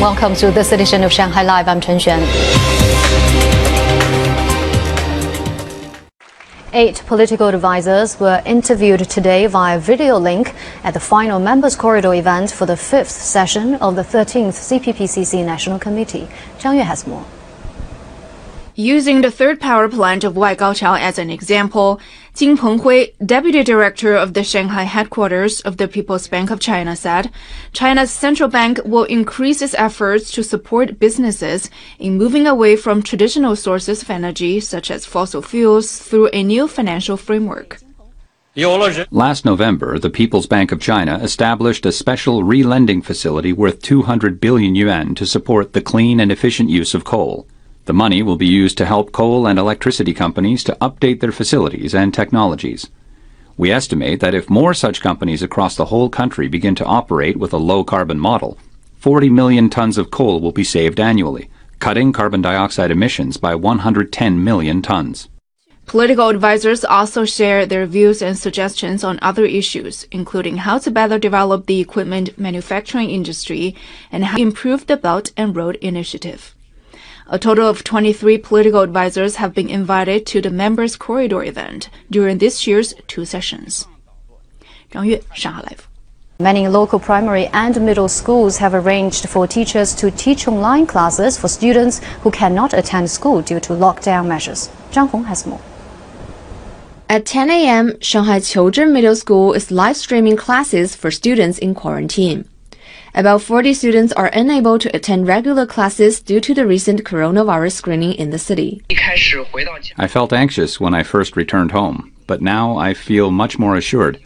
Welcome to this edition of Shanghai Live. I'm Chen Xuan. Eight political advisors were interviewed today via video link at the final Members Corridor event for the fifth session of the 13th CPPCC National Committee. Zhang Yue has more. Using the third power plant of Waigaoqiao as an example, Jin Penghui, deputy director of the Shanghai headquarters of the People's Bank of China, said China's central bank will increase its efforts to support businesses in moving away from traditional sources of energy, such as fossil fuels, through a new financial framework. Last November, the People's Bank of China established a special re-lending facility worth 200 billion yuan to support the clean and efficient use of coal. The money will be used to help coal and electricity companies to update their facilities and technologies. We estimate that if more such companies across the whole country begin to operate with a low carbon model, 40 million tons of coal will be saved annually, cutting carbon dioxide emissions by 110 million tons. Political advisors also share their views and suggestions on other issues, including how to better develop the equipment manufacturing industry and how to improve the Belt and Road Initiative. A total of 23 political advisors have been invited to the Members Corridor event during this year's two sessions. Zhang Yue, Shanghai Live. Many local primary and middle schools have arranged for teachers to teach online classes for students who cannot attend school due to lockdown measures. Zhang Hong has more. At 10 a.m., Shanghai Qiuzhen Middle School is live streaming classes for students in quarantine. About 40 students are unable to attend regular classes due to the recent coronavirus screening in the city. I felt anxious when I first returned home, but now I feel much more assured.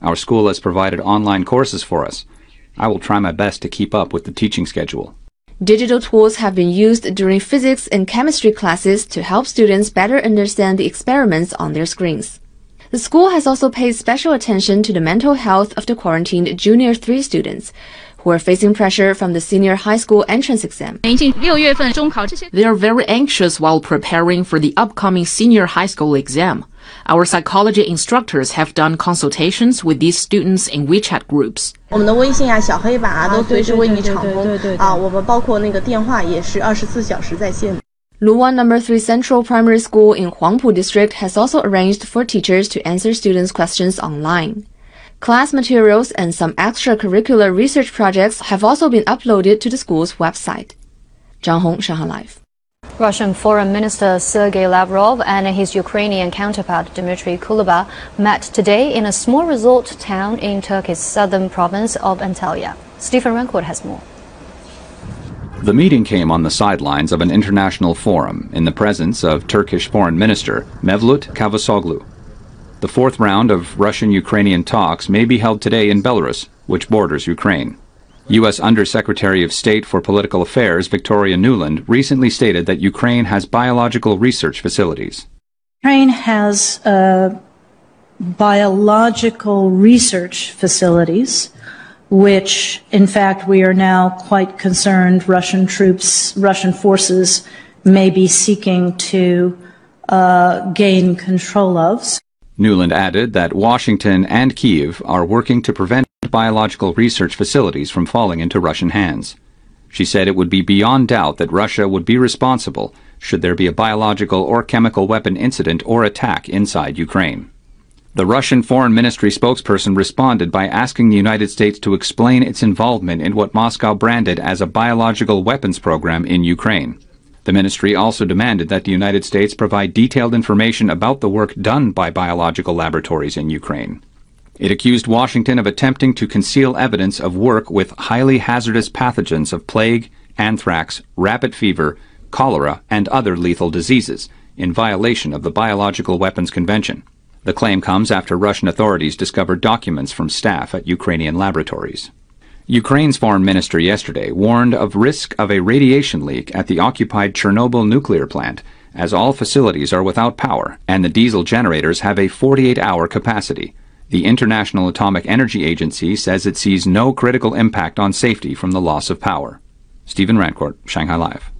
Our school has provided online courses for us. I will try my best to keep up with the teaching schedule. Digital tools have been used during physics and chemistry classes to help students better understand the experiments on their screens. The school has also paid special attention to the mental health of the quarantined junior 3 students who are facing pressure from the senior high school entrance exam. They are very anxious while preparing for the upcoming senior high school exam. Our psychology instructors have done consultations with these students in WeChat groups. 我们的微信啊、小黑板啊都随时为你敞通啊，我们包括那个电话也是二十四小时在线。Luwan Number 3 Central Primary School in Huangpu District has also arranged for teachers to answer students' questions online. Class materials and some extracurricular research projects have also been uploaded to the school's website. Zhang Hong, Shanghai Live. Russian Foreign Minister Sergei Lavrov and his Ukrainian counterpart Dmitry Kuleba met today in a small resort town in Turkey's southern province of Antalya. Stephen Rancourt has more. The meeting came on the sidelines of an international forum in the presence of Turkish Foreign Minister Mevlut Cavusoglu. The fourth round of Russian-Ukrainian talks may be held today in Belarus, which borders Ukraine. U.S. Undersecretary of State for Political Affairs Victoria Nuland recently stated that Ukraine has biological research facilities. Ukraine has uh, biological research facilities, which, in fact, we are now quite concerned Russian troops, Russian forces may be seeking to uh, gain control of. Nuland added that Washington and Kiev are working to prevent biological research facilities from falling into Russian hands. She said it would be beyond doubt that Russia would be responsible should there be a biological or chemical weapon incident or attack inside Ukraine. The Russian Foreign Ministry spokesperson responded by asking the United States to explain its involvement in what Moscow branded as a biological weapons program in Ukraine. The ministry also demanded that the United States provide detailed information about the work done by biological laboratories in Ukraine. It accused Washington of attempting to conceal evidence of work with highly hazardous pathogens of plague, anthrax, rabbit fever, cholera, and other lethal diseases, in violation of the Biological Weapons Convention. The claim comes after Russian authorities discovered documents from staff at Ukrainian laboratories. Ukraine's foreign ministry yesterday warned of risk of a radiation leak at the occupied Chernobyl nuclear plant, as all facilities are without power and the diesel generators have a 48-hour capacity. The International Atomic Energy Agency says it sees no critical impact on safety from the loss of power. Stephen Rancourt, Shanghai Live.